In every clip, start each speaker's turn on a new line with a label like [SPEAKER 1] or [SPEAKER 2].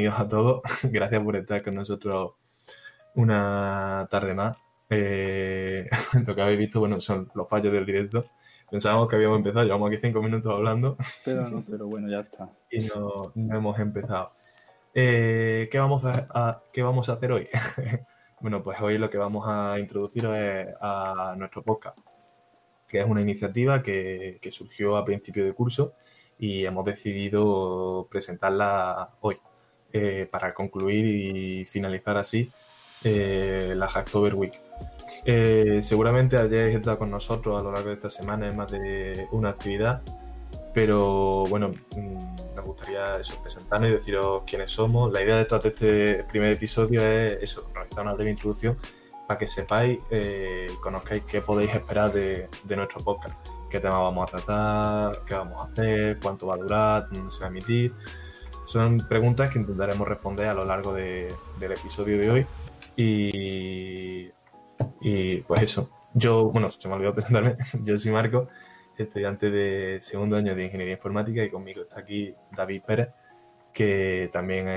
[SPEAKER 1] bienvenidos a todos. Gracias por estar con nosotros una tarde más. Eh, lo que habéis visto, bueno, son los fallos del directo. Pensábamos que habíamos empezado, llevamos aquí cinco minutos hablando.
[SPEAKER 2] Pero no, pero bueno, ya está.
[SPEAKER 1] Y no, hemos empezado. Eh, ¿qué, vamos a, ¿Qué vamos a hacer hoy? bueno, pues hoy lo que vamos a introducir es a nuestro podcast, que es una iniciativa que, que surgió a principio de curso y hemos decidido presentarla hoy eh, para concluir y finalizar así eh, la Hacktober Week. Eh, seguramente hayáis estado con nosotros a lo largo de esta semana en más de una actividad, pero bueno, mm, nos gustaría eso, presentarnos y deciros quiénes somos. La idea de este primer episodio es eso, realizar una breve introducción para que sepáis y conozcáis qué podéis esperar de, de nuestro podcast qué tema vamos a tratar, qué vamos a hacer, cuánto va a durar, dónde se va a emitir. Son preguntas que intentaremos responder a lo largo del episodio de hoy. Y, y pues eso. Yo, bueno, se me olvidó presentarme. Yo soy Marco, estudiante de segundo año de Ingeniería Informática y conmigo está aquí David Pérez, que también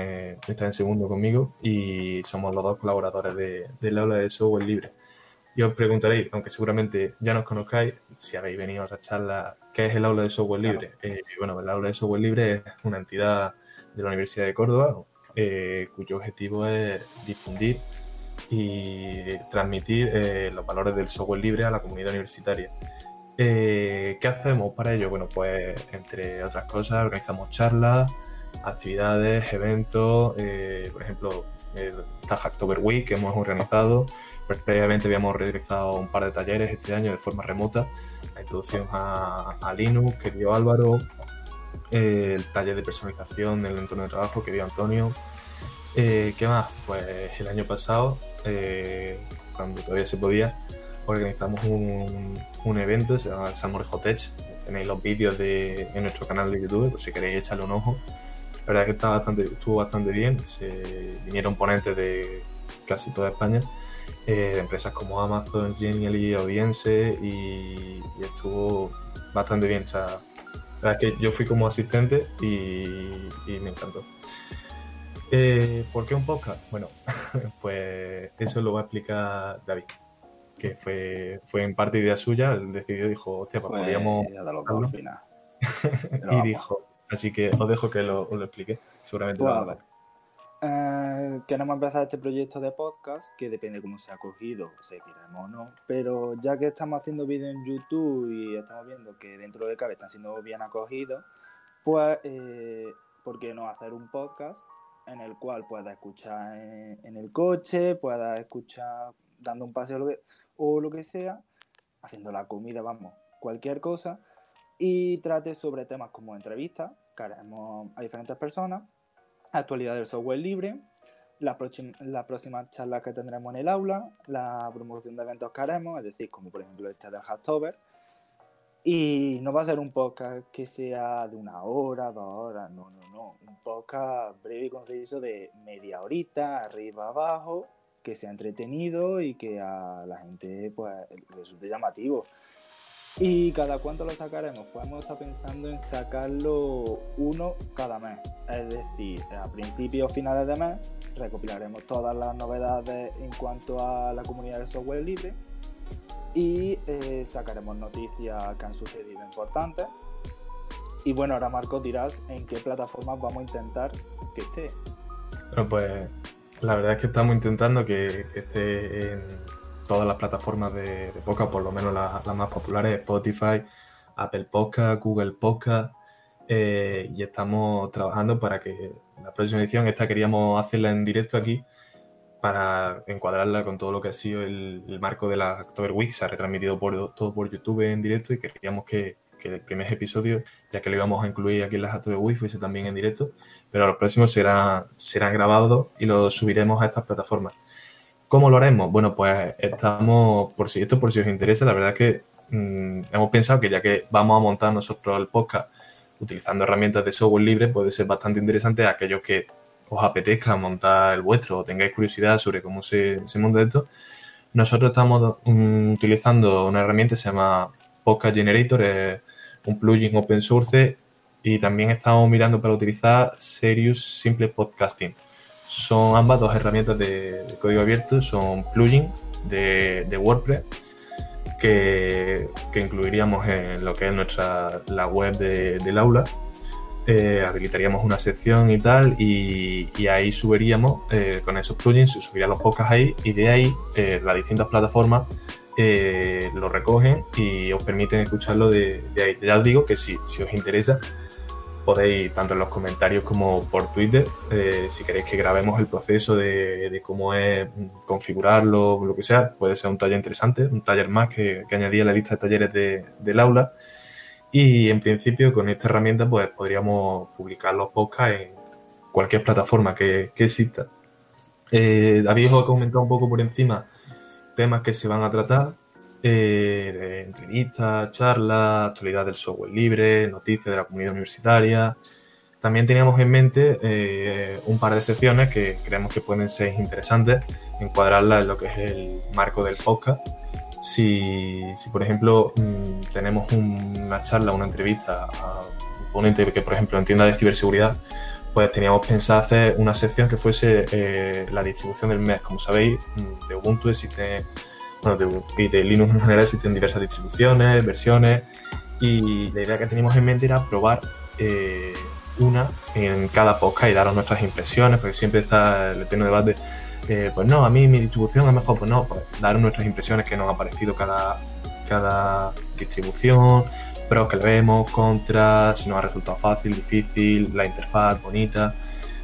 [SPEAKER 1] está en segundo conmigo y somos los dos colaboradores de, del aula de software libre. Y os preguntaréis, aunque seguramente ya nos conozcáis, si habéis venido a esta charla, ¿qué es el aula de software libre? Eh, bueno, el aula de software libre es una entidad de la Universidad de Córdoba eh, cuyo objetivo es difundir y transmitir eh, los valores del software libre a la comunidad universitaria. ¿Qué hacemos para ello? Bueno, pues entre otras cosas organizamos charlas, actividades, eventos, por ejemplo, el Hacktober Week que hemos organizado, pues previamente habíamos realizado un par de talleres este año de forma remota, la introducción a, Linux que dio Álvaro, eh, el taller de personalización del entorno de trabajo que dio Antonio. Eh, ¿Qué más? Pues el año pasado, eh, cuando todavía se podía, organizamos un, evento, se llama Salmon Hotech. Tenéis los vídeos de, en nuestro canal de YouTube, por si queréis echarle un ojo. La verdad es que está bastante, estuvo bastante bien. Se vinieron ponentes de casi toda España eh, de empresas como Amazon, Genially, Audience y, estuvo bastante bien. O sea, la verdad es que yo fui como asistente y, me encantó. Eh, ¿Por qué un podcast? Bueno, pues eso lo va a explicar David, que fue, fue en parte idea suya, él decidió, dijo, hostia, pues podríamos... y dijo, así que os dejo que lo, lo explique, seguramente lo va a
[SPEAKER 2] eh, queremos empezar este proyecto de podcast, que depende cómo se ha cogido, seguiremos o no, pero ya que estamos haciendo vídeos en YouTube y estamos viendo que dentro de cabe están siendo bien acogidos, pues, eh, ¿por qué no hacer un podcast en el cual pueda escuchar en, el coche, pueda escuchar dando un paseo o lo que sea, haciendo la comida, vamos, cualquier cosa, y trate sobre temas como entrevistas, que haremos a diferentes personas, actualidad del software libre, las la próximas charlas que tendremos en el aula, la promoción de eventos que haremos, es decir, como por ejemplo este de Hacktober. Y no va a ser un podcast que sea de una hora, dos horas, no, no, no. Un podcast breve y conciso de media horita, arriba, abajo, que sea entretenido y que a la gente pues resulte llamativo. ¿Y cada cuánto lo sacaremos? Pues hemos estado pensando en sacarlo uno cada mes. Es decir, a principios o finales de mes recopilaremos todas las novedades en cuanto a la comunidad de software libre y eh, sacaremos noticias que han sucedido importantes. Y bueno, ahora Marco dirás en qué plataformas vamos a intentar que esté.
[SPEAKER 1] Bueno, pues la verdad es que estamos intentando que esté en todas las plataformas de, de podcast, por lo menos las, más populares, Spotify, Apple Podcast, Google Podcast, eh, y estamos trabajando para que la próxima edición, esta queríamos hacerla en directo aquí, para encuadrarla con todo lo que ha sido el, marco de la October Week, se ha retransmitido por, todo por YouTube en directo y queríamos que, el primer episodio, ya que lo íbamos a incluir aquí en la October Week, fuese también en directo, pero los próximos serán, serán grabados y los subiremos a estas plataformas. ¿Cómo lo haremos? Bueno, pues estamos, por si esto por si os interesa, la verdad es que mm, hemos pensado que ya que vamos a montar nosotros el podcast utilizando herramientas de software libre, puede ser bastante interesante a aquellos que os apetezca montar el vuestro o tengáis curiosidad sobre cómo se, monta esto. Nosotros estamos mm, utilizando una herramienta que se llama Podcast Generator, es un plugin open source y también estamos mirando para utilizar Serious Simple Podcasting. Son ambas dos herramientas de, código abierto, son plugins de, WordPress que, incluiríamos en lo que es nuestra la web del aula. Eh, habilitaríamos una sección y tal, y, ahí subiríamos eh, con esos plugins, subirían los podcasts ahí, y de ahí eh, las distintas plataformas lo recogen y os permiten escucharlo de, ahí. Ya os digo que si, si os interesa, podéis, tanto en los comentarios como por Twitter, eh, si queréis que grabemos el proceso de, cómo es configurarlo, lo que sea, puede ser un taller interesante, un taller más que, que a la lista de talleres del aula. Y en principio con esta herramienta pues podríamos publicar los podcasts en cualquier plataforma que, exista. Eh, David os ha comentado un poco por encima temas que se van a tratar eh, entrevistas, charlas, actualidad del software libre, noticias de la comunidad universitaria. También teníamos en mente eh, un par de secciones que creemos que pueden ser interesantes, encuadrarlas en lo que es el marco del podcast. Si, por ejemplo, mm, tenemos una charla, una entrevista a un ponente que, por ejemplo, entienda de ciberseguridad, pues teníamos pensado hacer una sección que fuese eh, la distribución del mes. Como sabéis, mm, de Ubuntu existe bueno, de, de Linux en general existen diversas distribuciones, versiones, y la idea que teníamos en mente era probar eh, una en cada podcast y daros nuestras impresiones, porque siempre está el eterno debate, eh, pues no, a mí mi distribución es mejor, pues no, pues dar nuestras impresiones que nos ha parecido cada, cada distribución, pros que le vemos, contras, si nos ha resultado fácil, difícil, la interfaz bonita.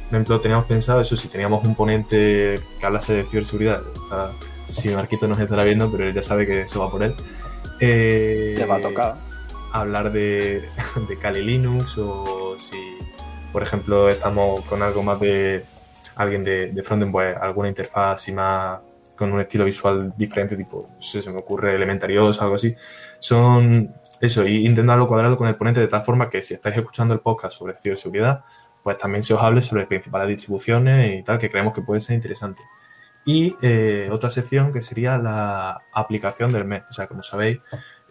[SPEAKER 1] Por ejemplo, teníamos pensado eso, si teníamos un ponente que hablase de ciberseguridad, si Marquito nos estará viendo, pero él ya sabe que eso va por él.
[SPEAKER 2] Eh, va a tocar.
[SPEAKER 1] Hablar de, de Kali Linux o si, por ejemplo, estamos con algo más de alguien de, de frontend, pues alguna interfaz y más con un estilo visual diferente, tipo, no sé, se me ocurre Elementarios o algo así. Son eso, y intentando cuadrarlo con el ponente de tal forma que si estáis escuchando el podcast sobre ciberseguridad, pues también se os hable sobre principales distribuciones y tal, que creemos que puede ser interesante. Y eh, otra sección que sería la aplicación del mes. O sea, como sabéis,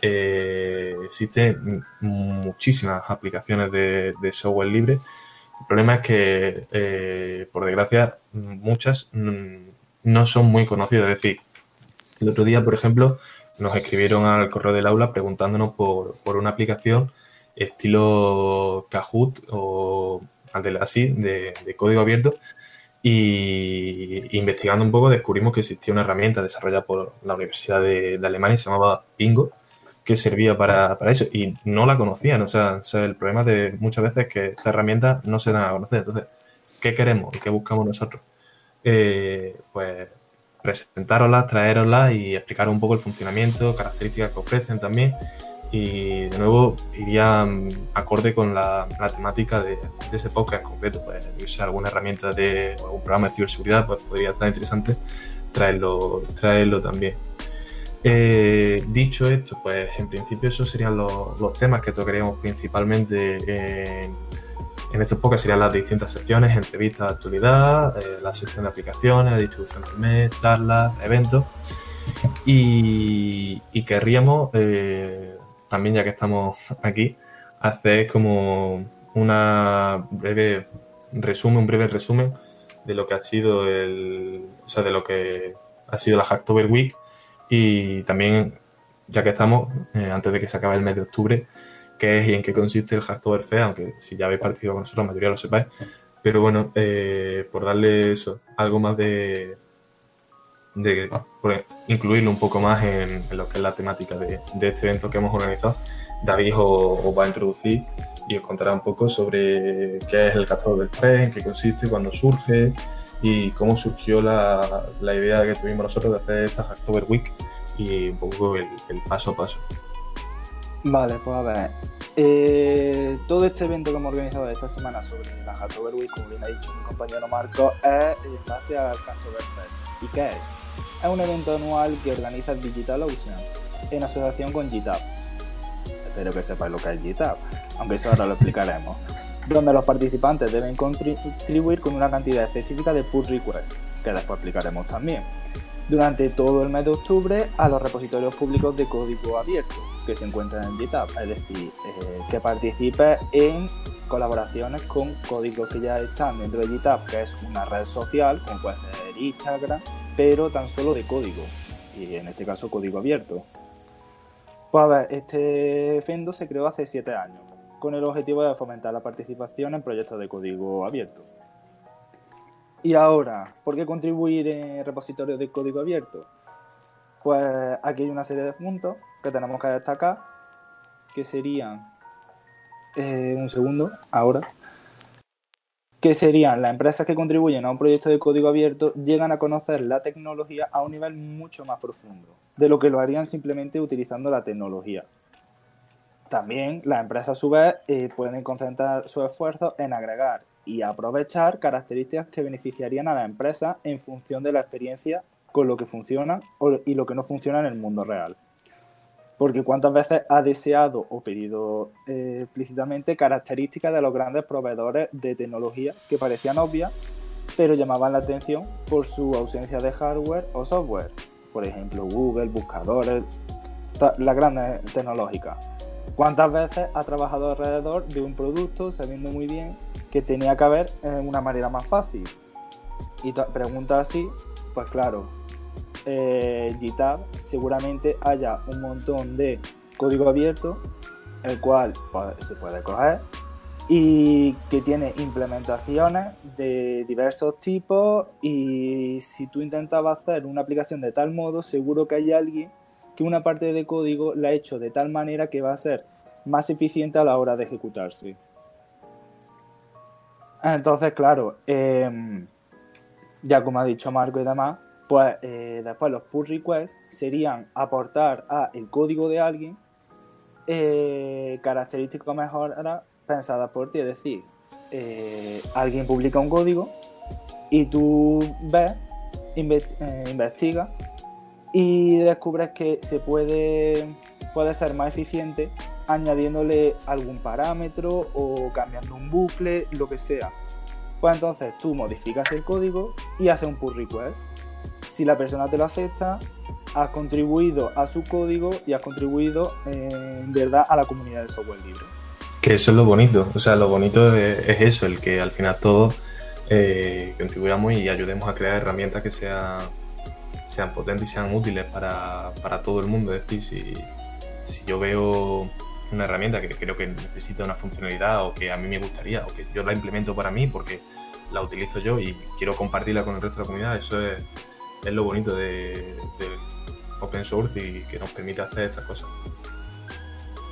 [SPEAKER 1] eh, existen muchísimas aplicaciones de, software libre. El problema es que, eh, por desgracia, muchas no son muy conocidas. Es decir, el otro día, por ejemplo, nos escribieron al correo del aula preguntándonos por, una aplicación estilo Kahoot o así, de código abierto, y investigando un poco descubrimos que existía una herramienta desarrollada por la Universidad de, Alemania, se llamaba Bingo, que servía para, eso y no la conocían. O sea, el problema de muchas veces es que esta herramienta no se da a conocer. Entonces, ¿qué queremos y qué buscamos nosotros? Eh, pues presentaroslas, traeroslas y explicar un poco el funcionamiento, características que ofrecen también y de nuevo iría mm, acorde con la, temática de, ese podcast en concreto. Pues, si alguna herramienta de algún programa de ciberseguridad, pues podría estar interesante traerlo, traerlo también. Eh, dicho esto, pues en principio esos serían los, temas que tocaríamos principalmente en, en estos podcasts, serían las distintas secciones, entrevistas de actualidad, eh, la sección de aplicaciones, distribución del mes, charlas, eventos. Y, querríamos eh, también ya que estamos aquí, hacer como una breve resumen, un breve resumen de lo que ha sido el, o sea, de lo que ha sido la Hacktober Week y también, ya que estamos, eh, antes de que se acabe el mes de octubre, qué es y en qué consiste el Hacktober Fe, aunque si ya habéis partido con nosotros, la mayoría lo sepáis. Pero bueno, eh, por darle algo más de, de incluirlo un poco más en, lo que es la temática de, este evento que hemos organizado. David os, va a introducir y os contará un poco sobre qué es el castor del tren, en qué consiste, cuándo surge y cómo surgió la, la, idea que tuvimos nosotros de hacer esta Hacktober Week y un poco el, paso a paso.
[SPEAKER 2] Vale, pues a ver. Eh, todo este evento que hemos organizado esta semana sobre la Hacktober Week, como bien ha dicho mi compañero Marco, es en base al Fest. ¿Y qué es? Es un evento anual que organiza Digital Ocean en asociación con GitHub. Espero que sepáis lo que es GitHub, aunque eso ahora lo explicaremos. Donde los participantes deben contribuir con una cantidad específica de pull requests, que después explicaremos también, durante todo el mes de octubre a los repositorios públicos de código abierto que se encuentran en GitHub. Es decir, eh, que participes en colaboraciones con códigos que ya están dentro de GitHub, que es una red social, como puede ser Instagram, pero tan solo de código, y en este caso código abierto. Pues a ver, este Fendo se creó hace 7 años, con el objetivo de fomentar la participación en proyectos de código abierto. Y ahora, ¿por qué contribuir en repositorios de código abierto? Pues aquí hay una serie de puntos que tenemos que destacar, que serían, eh, un segundo, ahora, que serían las empresas que contribuyen a un proyecto de código abierto llegan a conocer la tecnología a un nivel mucho más profundo de lo que lo harían simplemente utilizando la tecnología. También las empresas a su vez eh, pueden concentrar su esfuerzo en agregar y aprovechar características que beneficiarían a la empresa en función de la experiencia con lo que funciona y lo que no funciona en el mundo real. Porque cuántas veces ha deseado o pedido eh, explícitamente características de los grandes proveedores de tecnología que parecían obvias, pero llamaban la atención por su ausencia de hardware o software. Por ejemplo, Google, buscadores, las grandes tecnológicas. ¿Cuántas veces ha trabajado alrededor de un producto sabiendo muy bien que tenía que haber en una manera más fácil? Y pregunta así, pues claro, eh, GitHub seguramente haya un montón de código abierto, el cual se puede coger y que tiene implementaciones de diversos tipos y si tú intentabas hacer una aplicación de tal modo, seguro que hay alguien que una parte de código la ha hecho de tal manera que va a ser más eficiente a la hora de ejecutarse. Entonces, claro, em, ya como ha dicho Marco y demás, pues eh, después los pull requests serían aportar a el código de alguien eh, características mejoras pensadas por ti. Es decir, eh, alguien publica un código y tú ves, eh, investigas y descubres que se puede, puede ser más eficiente añadiéndole algún parámetro o cambiando un bucle, lo que sea. Pues entonces tú modificas el código y haces un pull request si la persona te lo acepta, has contribuido a su código y has contribuido en verdad a la comunidad del software libre.
[SPEAKER 1] Que eso es lo bonito, o sea, lo bonito es, eso, el que al final todos eh, contribuyamos y ayudemos a crear herramientas que sean, potentes y sean útiles para, todo el mundo. Es decir, si, si yo veo una herramienta que creo que necesita una funcionalidad o que a mí me gustaría o que yo la implemento para mí porque la utilizo yo y quiero compartirla con el resto de la comunidad, eso es, es lo bonito de, open source y que nos permite hacer estas cosas.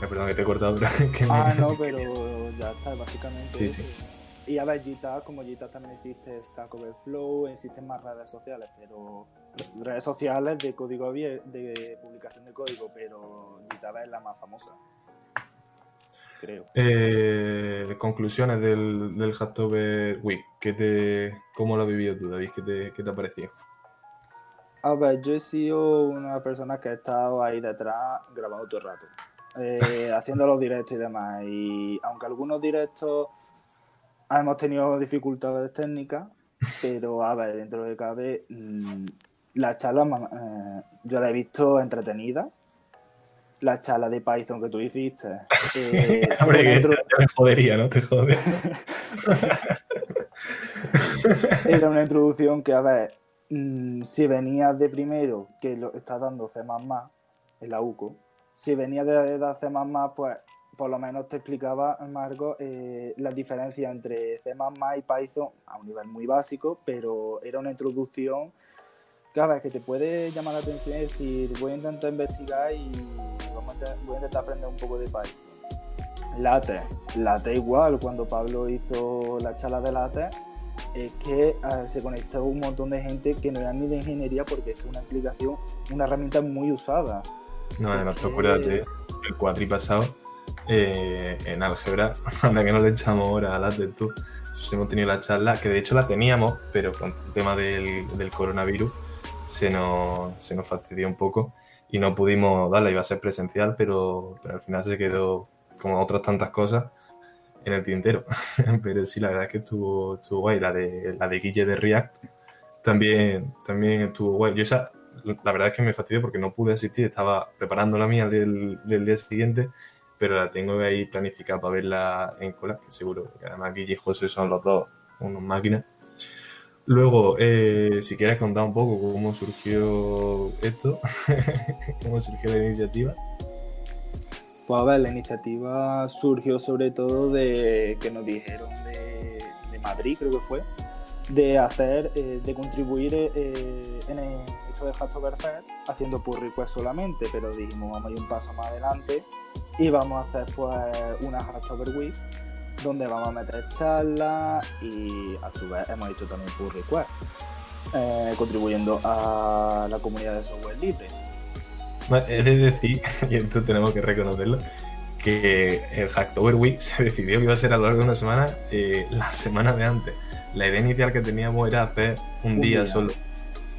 [SPEAKER 1] Eh, perdón que te he cortado,
[SPEAKER 2] Ah, no, pero ya está, básicamente. Sí, sí. Y a ver, GitHub, como GitHub también existe Stack Overflow, existen más redes sociales, pero redes sociales de código de publicación de código, pero GitHub es la más famosa. Creo.
[SPEAKER 1] Eh, conclusiones del, del Hacktober Week. ¿Qué te, ¿Cómo lo has vivido tú, David? ¿Qué te, qué te ha parecido?
[SPEAKER 2] A ver, yo he sido una persona que ha estado ahí detrás grabando todo el rato, eh, haciendo los directos y demás. Y aunque algunos directos hemos tenido dificultades técnicas, pero a ver, dentro de cabe, mm, la charla eh, yo la he visto entretenida. La charla de Python que tú hiciste.
[SPEAKER 1] Eh, Hombre, que me jodería, ¿no? Te jode.
[SPEAKER 2] Era una introducción que, a ver, Mm, si venías de primero, que lo estás dando C++ en la UCO, si venías de, dar C++, pues por lo menos te explicaba, Marco, eh, la diferencia entre C++ y Python a un nivel muy básico, pero era una introducción que, a que te puede llamar la atención y decir, voy a intentar investigar y voy a intentar aprender un poco de Python. Late, late igual, cuando Pablo hizo la charla de late, es que ah, se conectó un montón de gente que no era ni de ingeniería porque es una aplicación, una herramienta muy usada.
[SPEAKER 1] No, además, tú acuérdate, el cuatri pasado eh, en álgebra, ahora que no le echamos ahora a la de tú, hemos tenido la charla, que de hecho la teníamos, pero con el tema del, coronavirus se nos, se nos fastidió un poco y no pudimos darla, iba a ser presencial, pero, pero al final se quedó como otras tantas cosas en el tintero. Pero sí, la verdad es que estuvo, estuvo guay. La de, la de Guille de React también, también estuvo guay. Yo esa, la verdad es que me fastidió porque no pude asistir, estaba preparando la mía del, del día siguiente pero la tengo ahí planificada para verla en cola, que seguro, que además Guille y José son los dos unos máquinas. Luego, eh, si quieres contar un poco cómo surgió esto, cómo surgió la iniciativa.
[SPEAKER 2] Pues a ver, la iniciativa surgió sobre todo de que nos dijeron de, Madrid, creo que fue, de hacer, eh, de contribuir eh, en el, esto de Hacktober haciendo pull request solamente, pero dijimos vamos a ir un paso más adelante y vamos a hacer pues una Hacktober Week donde vamos a meter charlas y a su vez hemos hecho también pull request, eh, contribuyendo a la comunidad de software libre.
[SPEAKER 1] Es de decir, y esto tenemos que reconocerlo, que el Hacktober Week se decidió que iba a ser a lo largo de una semana eh, la semana de antes. La idea inicial que teníamos era hacer un, día, solo.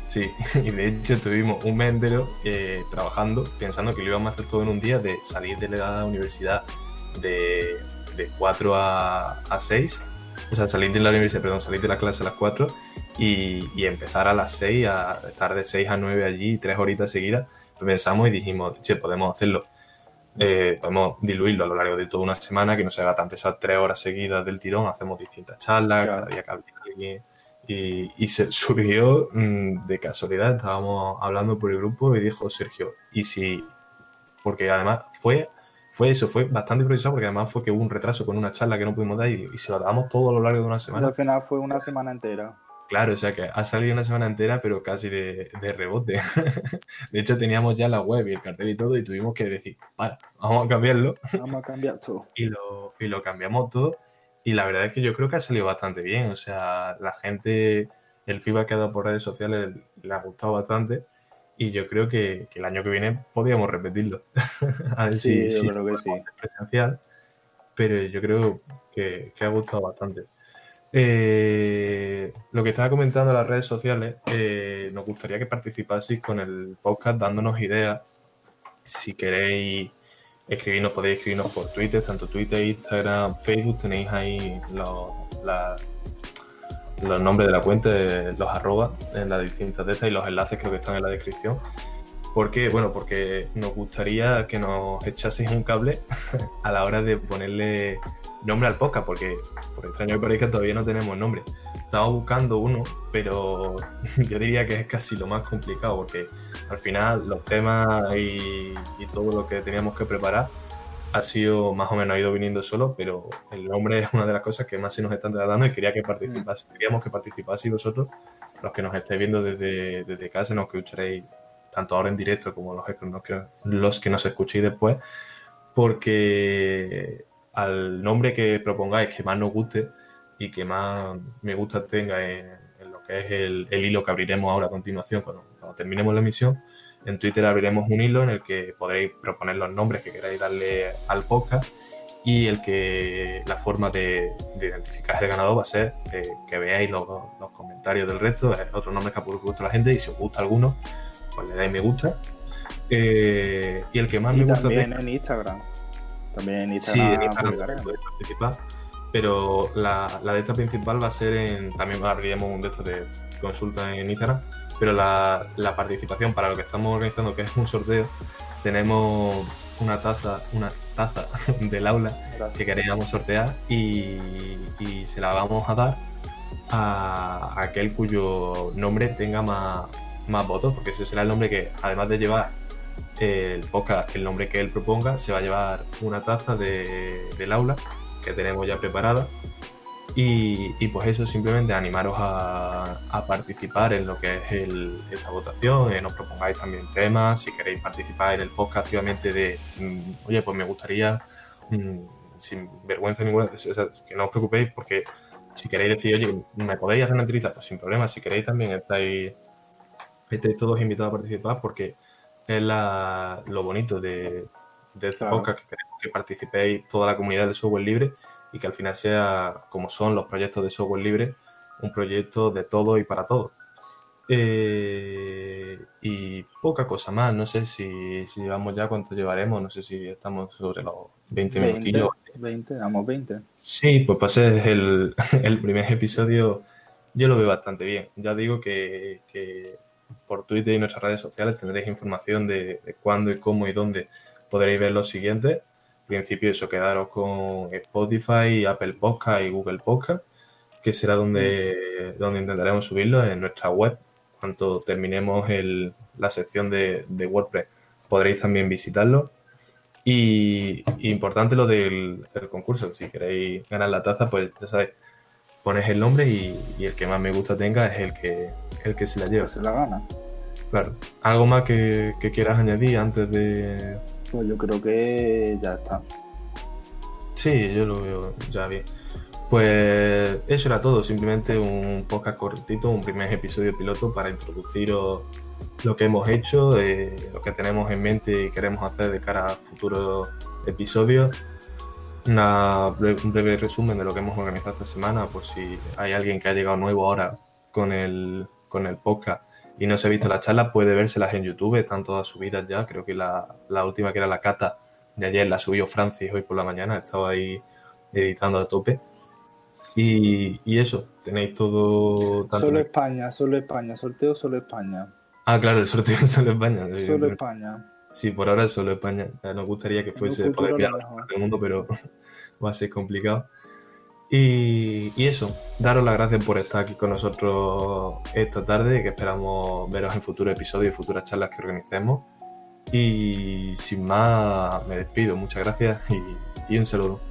[SPEAKER 1] Sí, y de hecho estuvimos un mes entero eh, trabajando, pensando que lo íbamos a hacer todo en un día, de salir de la universidad de, de 4 a, a 6, o sea, salir de la universidad, perdón, salir de la clase a las 4 y, y empezar a las 6, a estar de 6 a 9 allí, tres horitas seguidas. Pensamos y dijimos, che, podemos hacerlo. Eh, podemos diluirlo a lo largo de toda una semana, que no se haga tan pesado tres horas seguidas del tirón, hacemos distintas charlas,
[SPEAKER 2] Claro.
[SPEAKER 1] cada día que alguien. Y, y se surgió mm, de casualidad, estábamos hablando por el grupo y dijo Sergio, y si, porque además fue, fue eso, fue bastante improvisado porque además fue que hubo un retraso con una charla que no pudimos dar y, y se lo damos todo a lo largo de una semana.
[SPEAKER 2] al final fue una semana entera.
[SPEAKER 1] Claro, o sea que ha salido una semana entera, pero casi de, de rebote. De hecho, teníamos ya la web y el cartel y todo, y tuvimos que decir, para, vamos a cambiarlo.
[SPEAKER 2] Vamos a cambiar todo.
[SPEAKER 1] Y lo, y lo cambiamos todo. Y la verdad es que yo creo que ha salido bastante bien. O sea, la gente, el feedback que ha dado por redes sociales le ha gustado bastante. Y yo creo que, que el año que viene podríamos repetirlo. a ver
[SPEAKER 2] Sí,
[SPEAKER 1] si,
[SPEAKER 2] yo
[SPEAKER 1] si
[SPEAKER 2] creo que sí.
[SPEAKER 1] presencial, pero yo creo que, que ha gustado bastante. Eh, lo que estaba comentando en las redes sociales, eh, nos gustaría que participaseis con el podcast dándonos ideas. Si queréis escribirnos, podéis escribirnos por Twitter, tanto Twitter, Instagram, Facebook, tenéis ahí los, los nombres de la cuenta, los arrobas en las distintas de estas y los enlaces creo que están en la descripción. ¿Por qué? Bueno, porque nos gustaría que nos echaseis un cable a la hora de ponerle nombre al podcast, porque por extraño que parezca todavía no tenemos nombre. Estamos buscando uno, pero yo diría que es casi lo más complicado, porque al final los temas y, y todo lo que teníamos que preparar ha sido más o menos ha ido viniendo solo, pero el nombre es una de las cosas que más se nos están tratando y quería que participase, queríamos que participaseis vosotros, los que nos estáis viendo desde, desde casa, nos que escucharéis tanto ahora en directo como los que, los que, que nos escuchéis después, porque al nombre que propongáis que más nos guste y que más me gusta tenga en, en lo que es el, el hilo que abriremos ahora a continuación cuando, cuando terminemos la emisión, en Twitter abriremos un hilo en el que podréis proponer los nombres que queráis darle al podcast y el que la forma de, de identificar el ganador va a ser eh, que veáis los, los comentarios del resto, eh, otros nombres que ha propuesto la gente y si os gusta alguno, pues le dais me gusta. Eh, y el que más
[SPEAKER 2] Y
[SPEAKER 1] me gusta
[SPEAKER 2] también
[SPEAKER 1] tenga-
[SPEAKER 2] en Instagram. También en
[SPEAKER 1] Sí,
[SPEAKER 2] Instagram.
[SPEAKER 1] en Instagram principal. Pero la, la de esta principal va a ser en. También abriremos un de estos de consulta en Instagram. Pero la, la participación para lo que estamos organizando, que es un sorteo, tenemos una taza, una taza del aula que queríamos sortear y, y se la vamos a dar a aquel cuyo nombre tenga más, más votos, porque ese será el nombre que, además de llevar el podcast, el nombre que él proponga, se va a llevar una taza de- del aula que tenemos ya preparada. Y, y pues eso, simplemente animaros a, a participar en lo que es el- esta votación, eh, nos propongáis también temas, si queréis participar en el podcast activamente de, mm, oye, pues me gustaría, mm, sin vergüenza ninguna, o sea, que no os preocupéis porque si queréis decir, oye, me podéis hacer una entrevista, pues sin problema, si queréis también estáis, estáis todos invitados a participar porque es la- lo bonito de, de este
[SPEAKER 2] Claro.
[SPEAKER 1] podcast, que queremos que participéis toda la comunidad del software libre y que al final sea, como son los proyectos de software libre, un proyecto de todo y para todo. Eh, y poca cosa más, no sé si, si llevamos ya cuánto llevaremos, no sé si estamos sobre los 20
[SPEAKER 2] 20,
[SPEAKER 1] minutillos.
[SPEAKER 2] 20, damos 20.
[SPEAKER 1] Sí, pues ser el, el primer episodio, yo lo veo bastante bien. Ya digo que, que por Twitter y nuestras redes sociales tendréis información de, de cuándo y cómo y dónde podréis ver los siguientes. principio eso, quedaros con Spotify, Apple Podcast y Google Podcast, que será donde, donde intentaremos subirlo en nuestra web. Cuando terminemos el, la sección de, de WordPress, podréis también visitarlo. Y, importante lo del, concurso, si queréis ganar la taza, pues ya sabéis, pones el nombre y, el que más me gusta tenga es el que, el que se la lleva.
[SPEAKER 2] Se la gana.
[SPEAKER 1] Claro. ¿Algo más que, quieras añadir antes de...?
[SPEAKER 2] Pues yo creo que ya está.
[SPEAKER 1] Sí, yo lo veo ya bien. Pues eso era todo, simplemente un podcast cortito, un primer episodio piloto para introduciros lo que hemos hecho, eh, lo que tenemos en mente y queremos hacer de cara a futuros episodios. Un breve resumen de lo que hemos organizado esta semana, por si hay alguien que ha llegado nuevo ahora con el, con el podcast y no se ha visto la charla, puede vérselas en YouTube, están todas subidas ya. Creo que la, última que era la cata de ayer la subió Francis hoy por la mañana, estaba ahí editando a tope. Y, y eso, tenéis todo.
[SPEAKER 2] Solo España, solo España, sorteo solo España.
[SPEAKER 1] Ah, claro, el sorteo solo España.
[SPEAKER 2] Solo España.
[SPEAKER 1] Sí, por ahora es solo España. Nos gustaría que fuese poder viajar el mundo, pero va a ser complicado. Y, y, eso, daros las gracias por estar aquí con nosotros esta tarde, que esperamos veros en futuros episodios y futuras charlas que organicemos. Y sin más, me despido. Muchas gracias y, y un saludo.